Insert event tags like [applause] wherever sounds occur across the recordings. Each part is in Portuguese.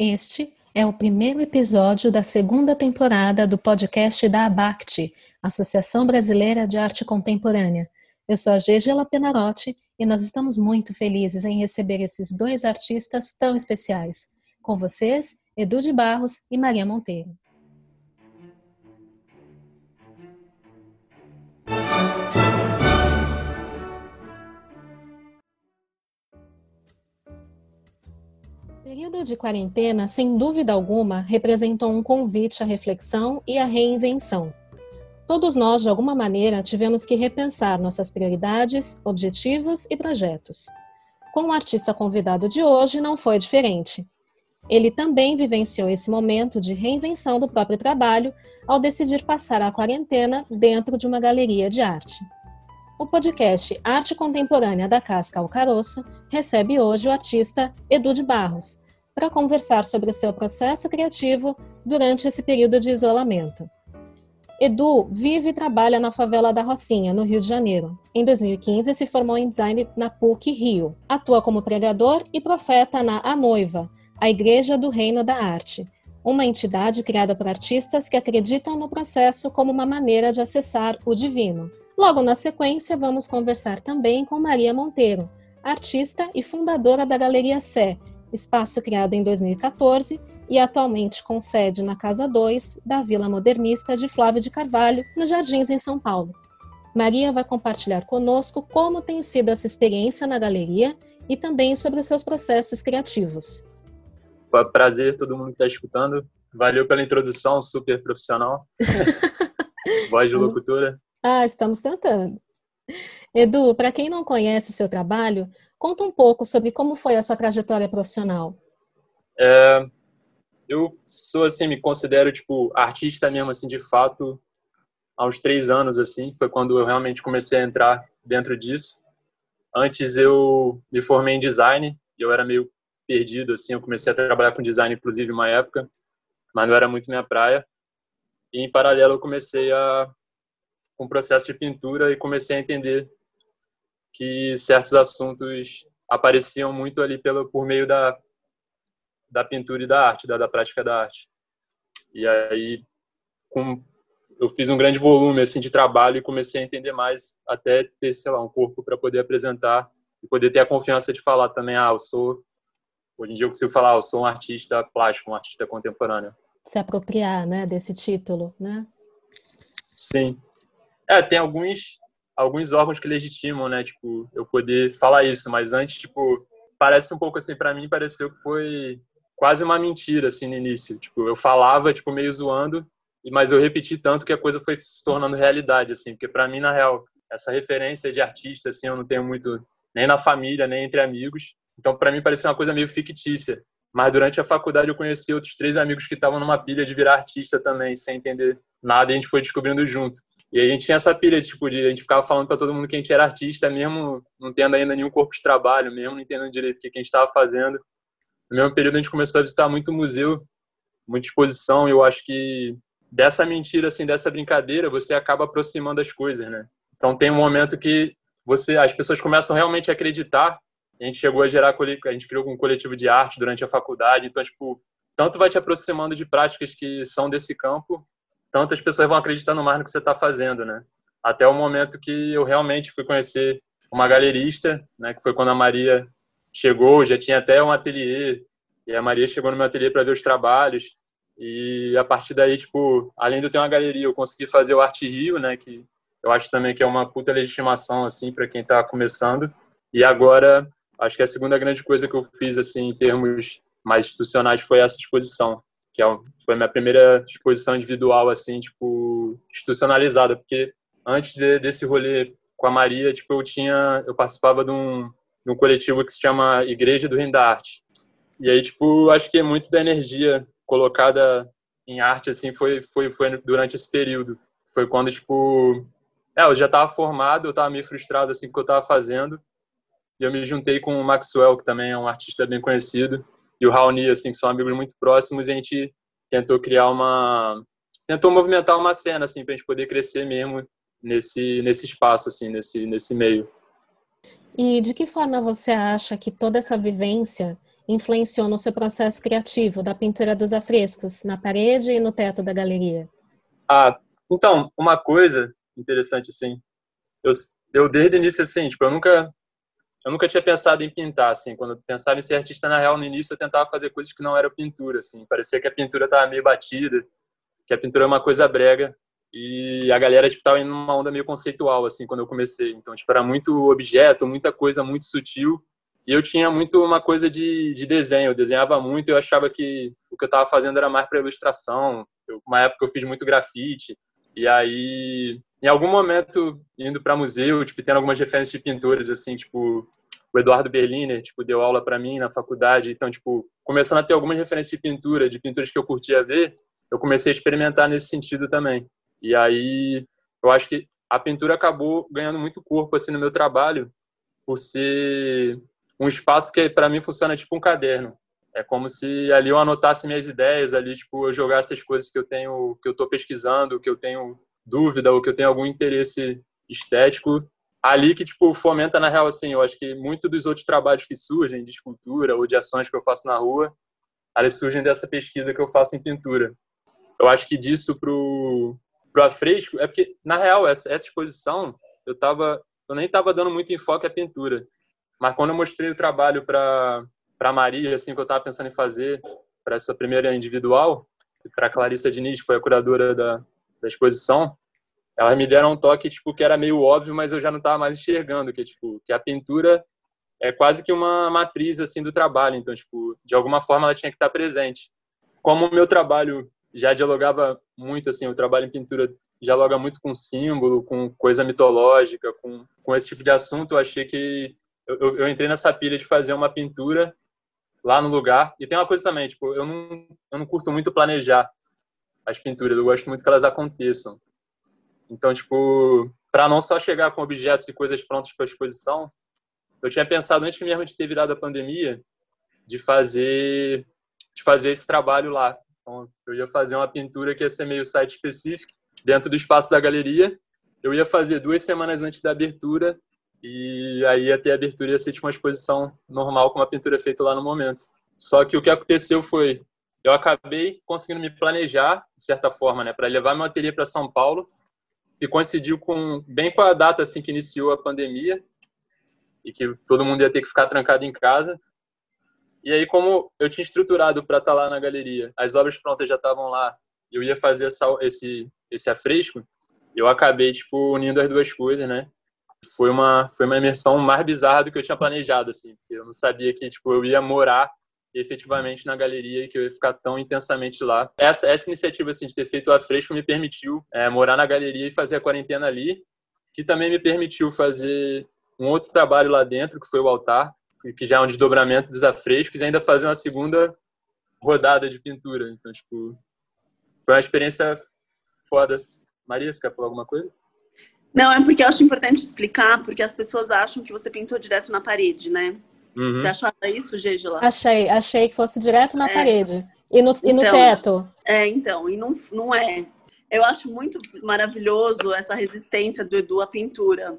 Este é o primeiro episódio da segunda temporada do podcast da ABACT, Associação Brasileira de Arte Contemporânea. Eu sou a Gegela Penarotti e nós estamos muito felizes em receber esses dois artistas tão especiais. Com vocês, Edu de Barros e Maria Monteiro. Período de quarentena, sem dúvida alguma, representou um convite à reflexão e à reinvenção. Todos nós, de alguma maneira, tivemos que repensar nossas prioridades, objetivos e projetos. Com o artista convidado de hoje, não foi diferente. Ele também vivenciou esse momento de reinvenção do próprio trabalho ao decidir passar a quarentena dentro de uma galeria de arte. O podcast Arte Contemporânea da Casca ao Caroço recebe hoje o artista Edu de Barros, para conversar sobre o seu processo criativo durante esse período de isolamento. Edu vive e trabalha na favela da Rocinha, no Rio de Janeiro. Em 2015, se formou em design na PUC Rio. Atua como pregador e profeta na A Noiva, a Igreja do Reino da Arte, uma entidade criada por artistas que acreditam no processo como uma maneira de acessar o divino. Logo na sequência, vamos conversar também com Maria Monteiro, artista e fundadora da Galeria Sé, espaço criado em 2014 e atualmente com sede na Casa 2 da Vila Modernista de Flávio de Carvalho, nos Jardins, em São Paulo. Maria vai compartilhar conosco como tem sido essa experiência na galeria e também sobre os seus processos criativos. Prazer todo mundo que está escutando. Valeu pela introdução, super profissional. [laughs] Voz de locutora. Ah, estamos tentando. Edu, para quem não conhece o seu trabalho, conta um pouco sobre como foi a sua trajetória profissional. É, eu sou assim, me considero tipo artista mesmo assim de fato há uns três anos assim, foi quando eu realmente comecei a entrar dentro disso. Antes eu me formei em design e eu era meio perdido assim, eu comecei a trabalhar com design inclusive uma época, mas não era muito minha praia. E em paralelo eu comecei a o processo de pintura e comecei a entender que certos assuntos apareciam muito ali pelo por meio da da pintura e da arte, da, da prática da arte. E aí com eu fiz um grande volume assim de trabalho e comecei a entender mais até ter, sei lá, um corpo para poder apresentar e poder ter a confiança de falar também, ah, eu sou hoje em dia eu consigo falar, eu sou um artista plástico, um artista contemporâneo. Se apropriar, né, desse título, né? Sim. É, tem alguns alguns órgãos que legitimam, né, tipo, eu poder falar isso, mas antes, tipo, parece um pouco assim para mim, pareceu que foi quase uma mentira assim no início. Tipo, eu falava tipo meio zoando, mas eu repeti tanto que a coisa foi se tornando realidade assim, porque para mim na real, essa referência de artista assim, eu não tenho muito nem na família, nem entre amigos. Então, para mim parecia uma coisa meio fictícia. Mas durante a faculdade eu conheci outros três amigos que estavam numa pilha de virar artista também, sem entender nada, e a gente foi descobrindo junto. E a gente tinha essa pilha, tipo, de a gente ficava falando para todo mundo que a gente era artista, mesmo não tendo ainda nenhum corpo de trabalho, mesmo não entendendo direito o que a gente estava fazendo. No mesmo período a gente começou a visitar muito museu, muita exposição, e eu acho que dessa mentira, assim, dessa brincadeira, você acaba aproximando as coisas, né? Então tem um momento que você, as pessoas começam realmente a acreditar. A gente chegou a gerar, a gente criou um coletivo de arte durante a faculdade, então, tipo, tanto vai te aproximando de práticas que são desse campo, tantas pessoas vão acreditando mais no que você está fazendo, né? Até o momento que eu realmente fui conhecer uma galerista, né? Que foi quando a Maria chegou, já tinha até um ateliê e a Maria chegou no meu ateliê para ver os trabalhos e a partir daí, tipo, além de eu ter uma galeria, eu consegui fazer o Arte Rio, né? Que eu acho também que é uma puta legitimação assim para quem está começando. E agora, acho que a segunda grande coisa que eu fiz assim em termos mais institucionais foi essa exposição que é, foi minha primeira exposição individual, assim, tipo, institucionalizada, porque antes de, desse rolê com a Maria, tipo, eu tinha, eu participava de um, de um coletivo que se chama Igreja do Reino da Arte. E aí, tipo, acho que muito da energia colocada em arte, assim, foi, foi, foi durante esse período. Foi quando, tipo, é, eu já estava formado, eu estava meio frustrado, assim, com o que eu estava fazendo. E eu me juntei com o Maxwell, que também é um artista bem conhecido e o Raoni, assim, que são amigos muito próximos, e a gente tentou criar uma... tentou movimentar uma cena, assim, para a gente poder crescer mesmo nesse, nesse espaço, assim, nesse, nesse meio. E de que forma você acha que toda essa vivência influenciou no seu processo criativo da pintura dos afrescos, na parede e no teto da galeria? Ah, então, uma coisa interessante, assim, eu, eu desde o início, assim, tipo, eu nunca, eu nunca tinha pensado em pintar, assim, quando eu pensava em ser artista, na real, no início eu tentava fazer coisas que não eram pintura, assim, parecia que a pintura estava meio batida, que a pintura é uma coisa brega, e a galera, tipo, tava indo numa onda meio conceitual, assim, quando eu comecei, então, tipo, era muito objeto, muita coisa muito sutil, e eu tinha muito uma coisa de, de desenho, eu desenhava muito, eu achava que o que eu estava fazendo era mais para ilustração, eu, uma época eu fiz muito grafite, e aí, em algum momento, indo para museu, tipo, tendo algumas referências de pintores, assim, tipo, o Eduardo Berliner, tipo, deu aula para mim na faculdade. Então, tipo, começando a ter algumas referências de pintura, de pinturas que eu curtia ver, eu comecei a experimentar nesse sentido também. E aí, eu acho que a pintura acabou ganhando muito corpo, assim, no meu trabalho, por ser um espaço que, para mim, funciona tipo um caderno. É como se ali eu anotasse minhas ideias, ali tipo eu jogasse as coisas que eu tenho, que eu estou pesquisando, que eu tenho dúvida ou que eu tenho algum interesse estético, ali que tipo fomenta na real assim. Eu acho que muito dos outros trabalhos que surgem de escultura ou de ações que eu faço na rua, elas surgem dessa pesquisa que eu faço em pintura. Eu acho que disso pro pro afresco é porque na real essa, essa exposição eu tava eu nem estava dando muito enfoque à pintura, mas quando eu mostrei o trabalho para para Maria, assim, que eu estava pensando em fazer para essa primeira individual, para Clarissa Diniz, que foi a curadora da, da exposição, elas me deram um toque, tipo, que era meio óbvio, mas eu já não estava mais enxergando, que, tipo, que a pintura é quase que uma matriz, assim, do trabalho. Então, tipo, de alguma forma ela tinha que estar presente. Como o meu trabalho já dialogava muito, assim, o trabalho em pintura dialoga muito com símbolo, com coisa mitológica, com, com esse tipo de assunto, eu achei que eu, eu, entrei nessa pilha de fazer uma pintura lá no lugar. E tem uma coisa também, tipo, eu não, eu não curto muito planejar as pinturas, eu gosto muito que elas aconteçam. Então, tipo, para não só chegar com objetos e coisas prontas para exposição, eu tinha pensado antes mesmo de ter virado a pandemia de fazer de fazer esse trabalho lá. Então, eu ia fazer uma pintura que ia ser meio site específico dentro do espaço da galeria. Eu ia fazer duas semanas antes da abertura e aí até a abertura ia ser tipo uma exposição normal com uma pintura feita lá no momento. Só que o que aconteceu foi, eu acabei conseguindo me planejar de certa forma, né, para levar meu ateliê para São Paulo, que coincidiu com bem com a data assim que iniciou a pandemia e que todo mundo ia ter que ficar trancado em casa. E aí como eu tinha estruturado para estar tá lá na galeria, as obras prontas já estavam lá, eu ia fazer essa, esse esse afresco, eu acabei tipo unindo as duas coisas, né? foi uma foi uma imersão mais bizarra do que eu tinha planejado assim porque eu não sabia que tipo eu ia morar efetivamente na galeria e que eu ia ficar tão intensamente lá. Essa essa iniciativa assim de ter feito a fresco me permitiu é, morar na galeria e fazer a quarentena ali que também me permitiu fazer um outro trabalho lá dentro que foi o altar que já é um desdobramento dos afrescos e ainda fazer uma segunda rodada de pintura. Então tipo foi uma experiência foda. Maria você quer falar alguma coisa? Não, é porque eu acho importante explicar, porque as pessoas acham que você pintou direto na parede, né? Uhum. Você achava isso, Gégela? Achei, achei que fosse direto na é. parede. E no, e no então, teto. É, então, e não, não é. Eu acho muito maravilhoso essa resistência do Edu à pintura,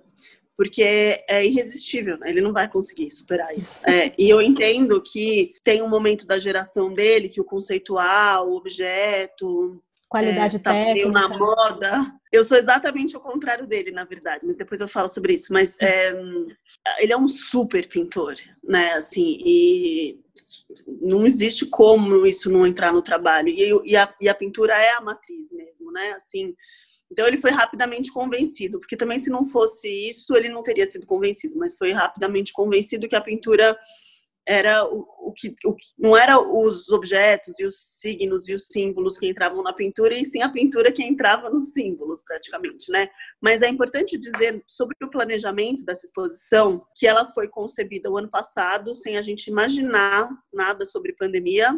porque é irresistível, né? ele não vai conseguir superar isso. [laughs] É, e eu entendo que tem um momento da geração dele que o conceitual, o objeto, qualidade é, tá técnica. na moda. Eu sou exatamente o contrário dele, na verdade, mas depois eu falo sobre isso. Mas é, ele é um super pintor, né? Assim, e não existe como isso não entrar no trabalho. E, e, a, e a pintura é a matriz mesmo, né? Assim, então ele foi rapidamente convencido, porque também se não fosse isso, ele não teria sido convencido, mas foi rapidamente convencido que a pintura era o, o, que, o que não era os objetos e os signos e os símbolos que entravam na pintura, e sim a pintura que entrava nos símbolos, praticamente, né? Mas é importante dizer sobre o planejamento dessa exposição que ela foi concebida o ano passado, sem a gente imaginar nada sobre pandemia.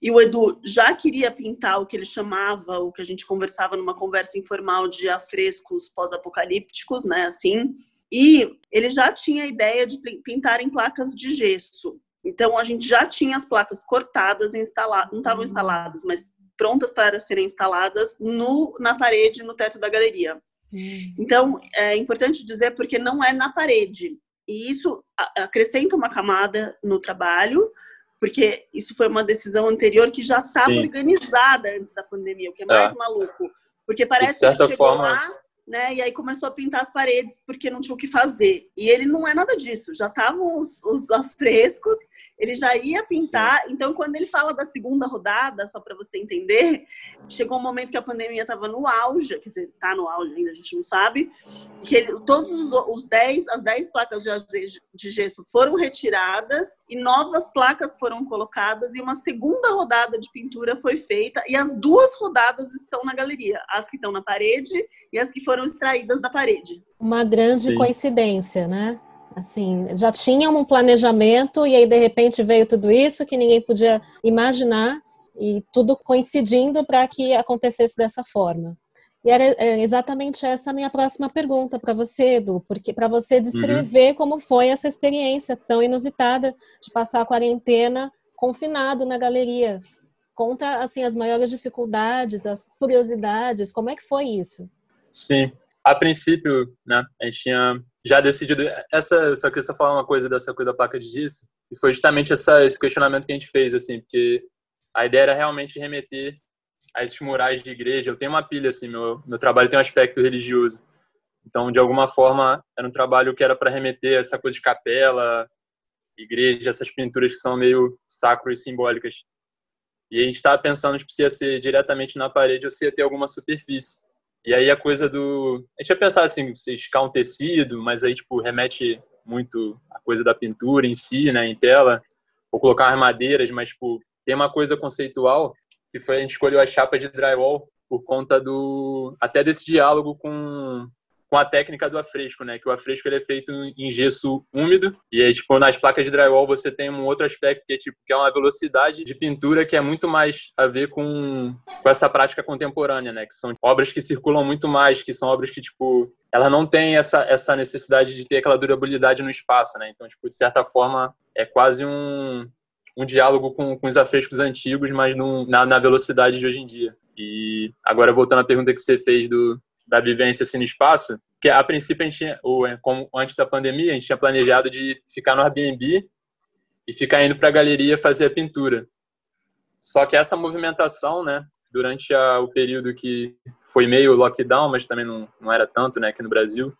E o Edu já queria pintar o que ele chamava, o que a gente conversava numa conversa informal de afrescos pós-apocalípticos, né? Assim, e ele já tinha a ideia de pintar em placas de gesso. Então a gente já tinha as placas cortadas e instaladas, não estavam instaladas, mas prontas para serem instaladas no, na parede, no teto da galeria. Então é importante dizer porque não é na parede. E isso acrescenta uma camada no trabalho, porque isso foi uma decisão anterior que já estava organizada antes da pandemia, o que é mais é. maluco. Porque parece que chegou forma... lá, né, e aí começou a pintar as paredes porque não tinha o que fazer. E ele não é nada disso, já estavam os, os afrescos ele já ia pintar. Sim. Então, quando ele fala da segunda rodada, só para você entender, chegou um momento que a pandemia estava no auge, quer dizer, está no auge ainda, a gente não sabe, que ele, todos os, os 10, as 10 placas de, de gesso foram retiradas e novas placas foram colocadas e uma segunda rodada de pintura foi feita e as duas rodadas estão na galeria, as que estão na parede e as que foram extraídas da parede. Uma grande Sim. coincidência, né? Assim, já tinha um planejamento e aí de repente veio tudo isso que ninguém podia imaginar e tudo coincidindo para que acontecesse dessa forma. E era é, exatamente essa a minha próxima pergunta para você, Edu, porque para você descrever uhum. como foi essa experiência tão inusitada de passar a quarentena confinado na galeria. Conta assim as maiores dificuldades, as curiosidades, como é que foi isso? Sim, a princípio, né, a gente tinha já decidido. Essa, só queria só falar uma coisa dessa coisa da placa de gesso, e foi justamente essa, esse questionamento que a gente fez, assim, porque a ideia era realmente remeter a esses murais de igreja. Eu tenho uma pilha, assim, meu, meu trabalho tem um aspecto religioso. Então, de alguma forma, era um trabalho que era para remeter essa coisa de capela, igreja, essas pinturas que são meio sacro e simbólicas. E a gente estava pensando tipo, se ia ser diretamente na parede ou se ia ter alguma superfície. E aí a coisa do. A gente ia pensar assim, você esticar um tecido, mas aí, tipo, remete muito a coisa da pintura em si, né, em tela, ou colocar as madeiras, mas, tipo, tem uma coisa conceitual que foi a gente escolheu a chapa de drywall por conta do. até desse diálogo com com a técnica do afresco, né? Que o afresco ele é feito em gesso úmido e aí tipo nas placas de drywall você tem um outro aspecto que é tipo que é uma velocidade de pintura que é muito mais a ver com, com essa prática contemporânea, né? Que são obras que circulam muito mais, que são obras que tipo ela não tem essa essa necessidade de ter aquela durabilidade no espaço, né? Então tipo de certa forma é quase um um diálogo com, com os afrescos antigos, mas num, na, na velocidade de hoje em dia. E agora voltando à pergunta que você fez do da vivência assim no espaço, que a princípio a gente, ou, como antes da pandemia, a gente tinha planejado de ficar no Airbnb e ficar indo para a galeria fazer a pintura. Só que essa movimentação, né, durante a, o período que foi meio lockdown, mas também não, não era tanto, né, aqui no Brasil,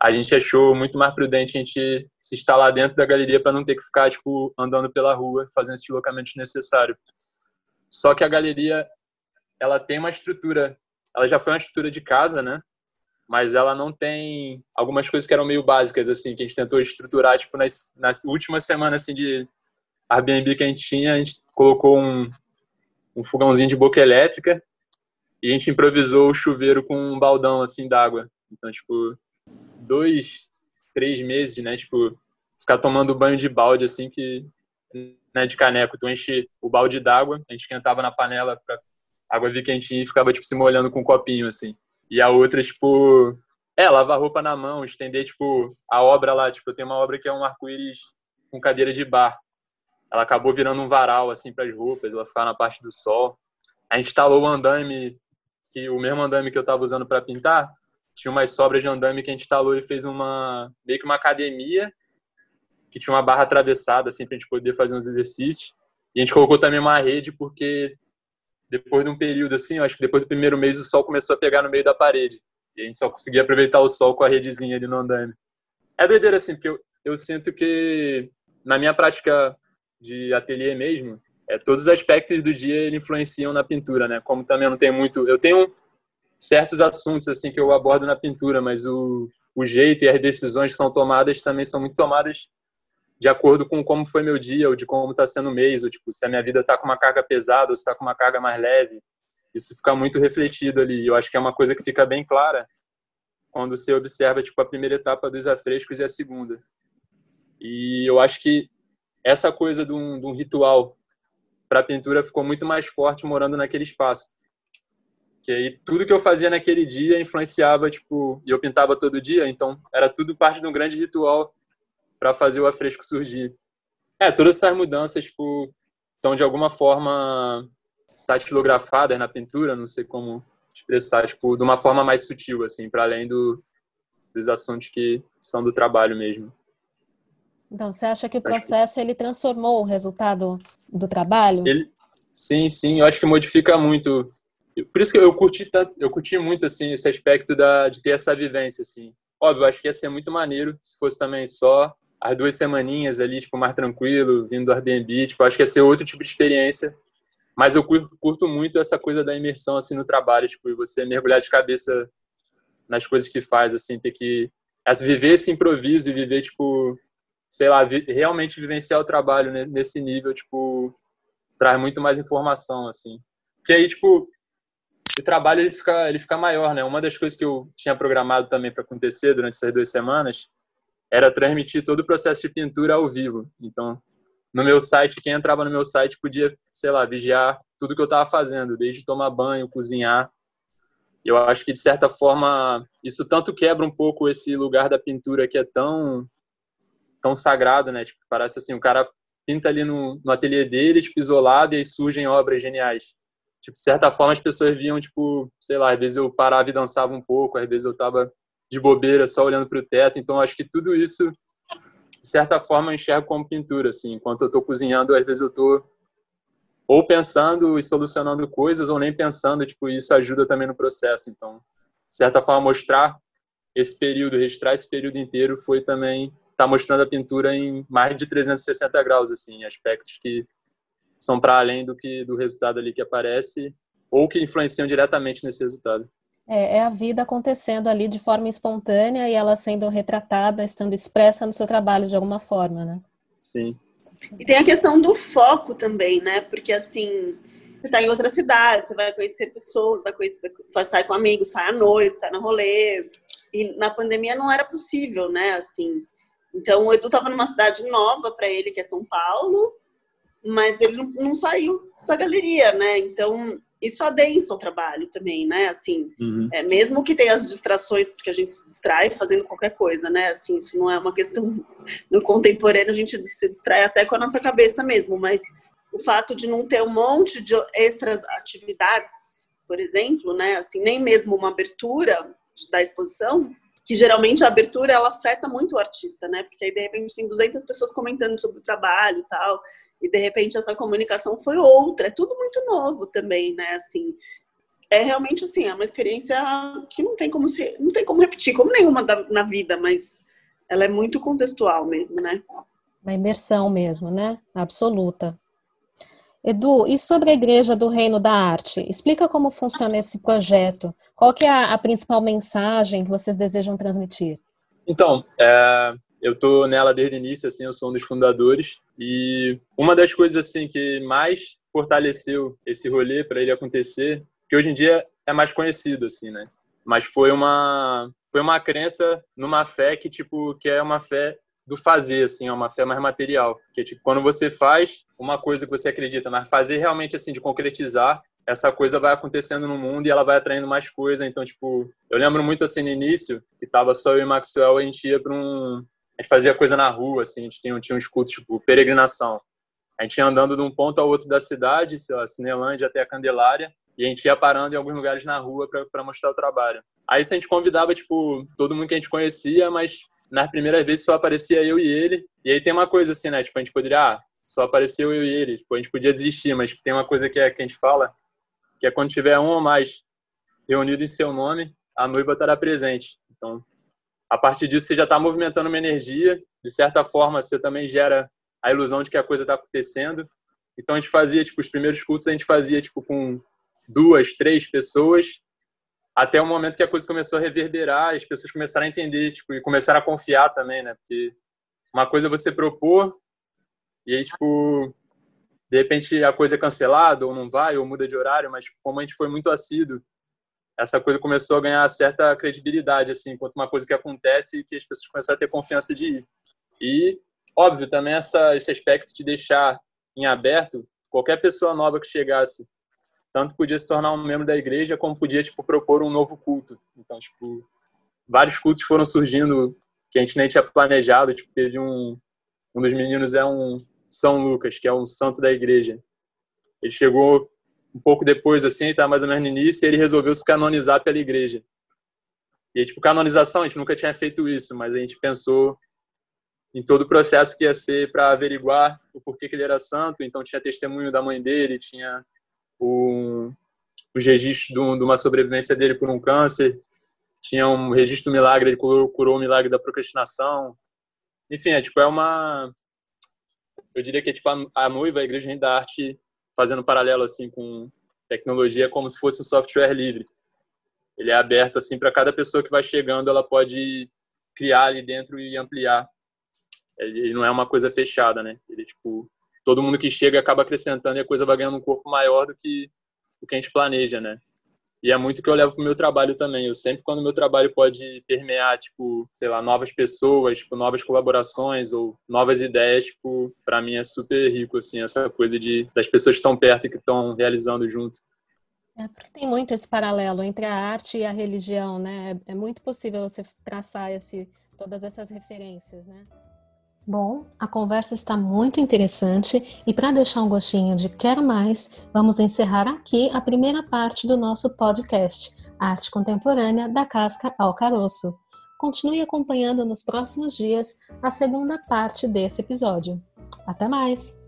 a gente achou muito mais prudente a gente se instalar dentro da galeria para não ter que ficar tipo andando pela rua, fazendo esse deslocamento necessário. Só que a galeria ela tem uma estrutura ela já foi uma estrutura de casa, né? Mas ela não tem algumas coisas que eram meio básicas, assim, que a gente tentou estruturar, tipo, nas, nas últimas semanas, assim, de Airbnb que a gente tinha, a gente colocou um, um fogãozinho de boca elétrica e a gente improvisou o chuveiro com um baldão, assim, d'água. Então, tipo, dois, três meses, né? Tipo, ficar tomando banho de balde, assim, que né, de caneco. Então, a gente, o balde d'água, a gente esquentava na panela para água vir quentinha e ficava, tipo, se molhando com um copinho, assim. E a outra, tipo, é, lavar roupa na mão, estender, tipo, a obra lá, tipo, tem uma obra que é um arco-íris com cadeira de bar. Ela acabou virando um varal, assim, para as roupas, ela ficava na parte do sol. A gente instalou o andame, que o mesmo andame que eu estava usando para pintar, tinha umas sobras de andame que a gente instalou e fez uma, meio que uma academia, que tinha uma barra atravessada, assim, pra gente poder fazer uns exercícios. E a gente colocou também uma rede, porque depois de um período assim, acho que depois do primeiro mês o sol começou a pegar no meio da parede. E a gente só conseguia aproveitar o sol com a redezinha ali no andame. É doideira assim, porque eu, eu sinto que na minha prática de ateliê mesmo, é, todos os aspectos do dia ele influenciam na pintura, né? Como também não tenho muito, eu tenho certos assuntos assim que eu abordo na pintura, mas o, o jeito e as decisões que são tomadas também são muito tomadas de acordo com como foi meu dia, ou de como está sendo o mês, ou tipo, se a minha vida está com uma carga pesada, ou se está com uma carga mais leve. Isso fica muito refletido ali. Eu acho que é uma coisa que fica bem clara quando você observa tipo a primeira etapa dos afrescos e a segunda. E eu acho que essa coisa de um, de um ritual para a pintura ficou muito mais forte morando naquele espaço. Que aí tudo que eu fazia naquele dia influenciava, tipo, e eu pintava todo dia, então era tudo parte de um grande ritual para fazer o afresco surgir. É, todas essas mudanças, tipo, estão de alguma forma datilografadas na pintura, não sei como expressar, tipo, de uma forma mais sutil, assim, para além do, dos assuntos que são do trabalho mesmo. Então, você acha que o processo ele transformou o resultado do trabalho? Ele, sim, sim, eu acho que modifica muito. Por isso que eu curti, eu curti muito assim esse aspecto da, de ter essa vivência assim. Óbvio, acho que ia ser muito maneiro se fosse também só as duas semaninhas ali, tipo, mais tranquilo, vindo do Airbnb, tipo, acho que ia ser outro tipo de experiência. Mas eu curto muito essa coisa da imersão assim no trabalho, tipo, você mergulhar de cabeça nas coisas que faz, assim, ter que viver esse improviso e viver tipo sei lá, realmente vivenciar o trabalho nesse nível, tipo, traz muito mais informação, assim. Porque aí, tipo, o trabalho ele fica, ele fica maior, né? Uma das coisas que eu tinha programado também para acontecer durante essas duas semanas era transmitir todo o processo de pintura ao vivo. Então, no meu site, quem entrava no meu site podia, sei lá, vigiar tudo que eu estava fazendo, desde tomar banho, cozinhar. Eu acho que, de certa forma, isso tanto quebra um pouco esse lugar da pintura que é tão tão sagrado, né? Tipo, parece assim, o cara pinta ali no, no ateliê dele, tipo, isolado, e aí surgem obras geniais. Tipo, de certa forma, as pessoas viam, tipo, sei lá, às vezes eu parava e dançava um pouco, às vezes eu tava de bobeira, só olhando para o teto. Então, acho que tudo isso, de certa forma, eu enxergo como pintura, assim. Enquanto eu estou cozinhando, às vezes eu estou ou pensando e solucionando coisas, ou nem pensando, tipo, isso ajuda também no processo. Então, de certa forma, mostrar esse período, registrar esse período inteiro foi também está mostrando a pintura em mais de 360 graus, assim, aspectos que são para além do que do resultado ali que aparece ou que influenciam diretamente nesse resultado. É, é, a vida acontecendo ali de forma espontânea e ela sendo retratada, estando expressa no seu trabalho de alguma forma, né? Sim. E tem a questão do foco também, né? Porque assim, você está em outra cidade, você vai conhecer pessoas, vai, conhecer, vai sair com amigos, sai à noite, sai no rolê. E na pandemia não era possível, né? Assim, então, o Edu estava numa cidade nova para ele, que é São Paulo, mas ele não, não, saiu da galeria, né? Então, isso adensa o trabalho também, né? Assim, uhum. é, mesmo que tenha as distrações, porque a gente se distrai fazendo qualquer coisa, né? Assim, isso não é uma questão [laughs] no contemporâneo, a gente se distrai até com a nossa cabeça mesmo, mas o fato de não ter um monte de extras atividades, por exemplo, né? Assim, nem mesmo uma abertura da exposição, que geralmente a abertura ela afeta muito o artista, né? Porque aí de repente tem 200 pessoas comentando sobre o trabalho e tal, e de repente essa comunicação foi outra. É tudo muito novo também, né? Assim, é realmente assim, é uma experiência que não tem como ser, não tem como repetir, como nenhuma da, na vida, mas ela é muito contextual mesmo, né? Uma imersão mesmo, né? Absoluta. Edu, e sobre a Igreja do Reino da Arte? Explica como funciona esse projeto. Qual que é a, a principal mensagem que vocês desejam transmitir? Então, é, eu estou nela desde o início, assim, eu sou um dos fundadores. E uma das coisas assim que mais fortaleceu esse rolê para ele acontecer, que hoje em dia é mais conhecido, assim, né? Mas foi uma foi uma crença numa fé que tipo que é uma fé do fazer, assim, é uma fé mais material. Que tipo, quando você faz uma coisa que você acredita, mas fazer realmente, assim, de concretizar, essa coisa vai acontecendo no mundo e ela vai atraindo mais coisa. Então, tipo, eu lembro muito, assim, no início, que tava só eu e Maxwell, a gente ia para um... A gente fazia coisa na rua, assim, a gente tinha, tinha uns cultos, tipo, peregrinação. A gente ia andando de um ponto ao outro da cidade, sei lá, Cinelândia até a Candelária, e a gente ia parando em alguns lugares na rua para mostrar o trabalho. Aí a gente convidava, tipo, todo mundo que a gente conhecia, mas nas primeiras vezes só aparecia eu e ele. E aí tem uma coisa assim, né? Tipo, a gente poderia, ah, só apareceu eu e ele. Tipo, a gente podia desistir, mas tem uma coisa que, é, que a gente fala, que é quando tiver um ou mais reunido em seu nome, a noiva estará presente. Então, a partir disso, você já está movimentando uma energia. De certa forma, você também gera a ilusão de que a coisa está acontecendo. Então, a gente fazia, tipo, os primeiros cultos a gente fazia, tipo, com duas, três pessoas até o momento que a coisa começou a reverberar, as pessoas começaram a entender, tipo, e começaram a confiar também, né? Porque uma coisa é você propor e aí, tipo, de repente a coisa é cancelada ou não vai ou muda de horário, mas como a gente foi muito assíduo, essa coisa começou a ganhar certa credibilidade, assim, enquanto uma coisa que acontece e que as pessoas começaram a ter confiança de ir. E, óbvio, também essa, esse aspecto de deixar em aberto qualquer pessoa nova que chegasse tanto podia se tornar um membro da igreja, como podia, tipo, propor um novo culto. Então, tipo, vários cultos foram surgindo que a gente nem tinha planejado. Tipo, teve um, um dos meninos é um São Lucas, que é um santo da igreja. Ele chegou um pouco depois, assim, tá mais ou menos no início, ele resolveu se canonizar pela igreja. E, tipo, canonização, a gente nunca tinha feito isso, mas a gente pensou em todo o processo que ia ser para averiguar o porquê que ele era santo. Então tinha testemunho da mãe dele, tinha o, os registros de uma sobrevivência dele por um câncer, tinha um registro do milagre, ele curou, curou o milagre da procrastinação. Enfim, é tipo é uma eu diria que é tipo a, a noiva, a igreja da arte fazendo paralelo assim com tecnologia como se fosse um software livre. Ele é aberto assim para cada pessoa que vai chegando, ela pode criar ali dentro e ampliar. Ele não é uma coisa fechada, né? Ele tipo todo mundo que chega acaba acrescentando e a coisa vai ganhando um corpo maior do que o que a gente planeja, né? E é muito que eu levo pro meu trabalho também. Eu sempre, quando meu trabalho pode permear, tipo, sei lá, novas pessoas, tipo, novas colaborações ou novas ideias, tipo, para mim é super rico, assim, essa coisa de das pessoas que estão perto e que estão realizando junto. É porque tem muito esse paralelo entre a arte e a religião, né? É, é muito possível você traçar esse, todas essas referências, né? Bom, a conversa está muito interessante e para deixar um gostinho de quero mais, vamos encerrar aqui a primeira parte do nosso podcast, Arte Contemporânea da Casca ao Caroço. Continue acompanhando nos próximos dias a segunda parte desse episódio. Até mais!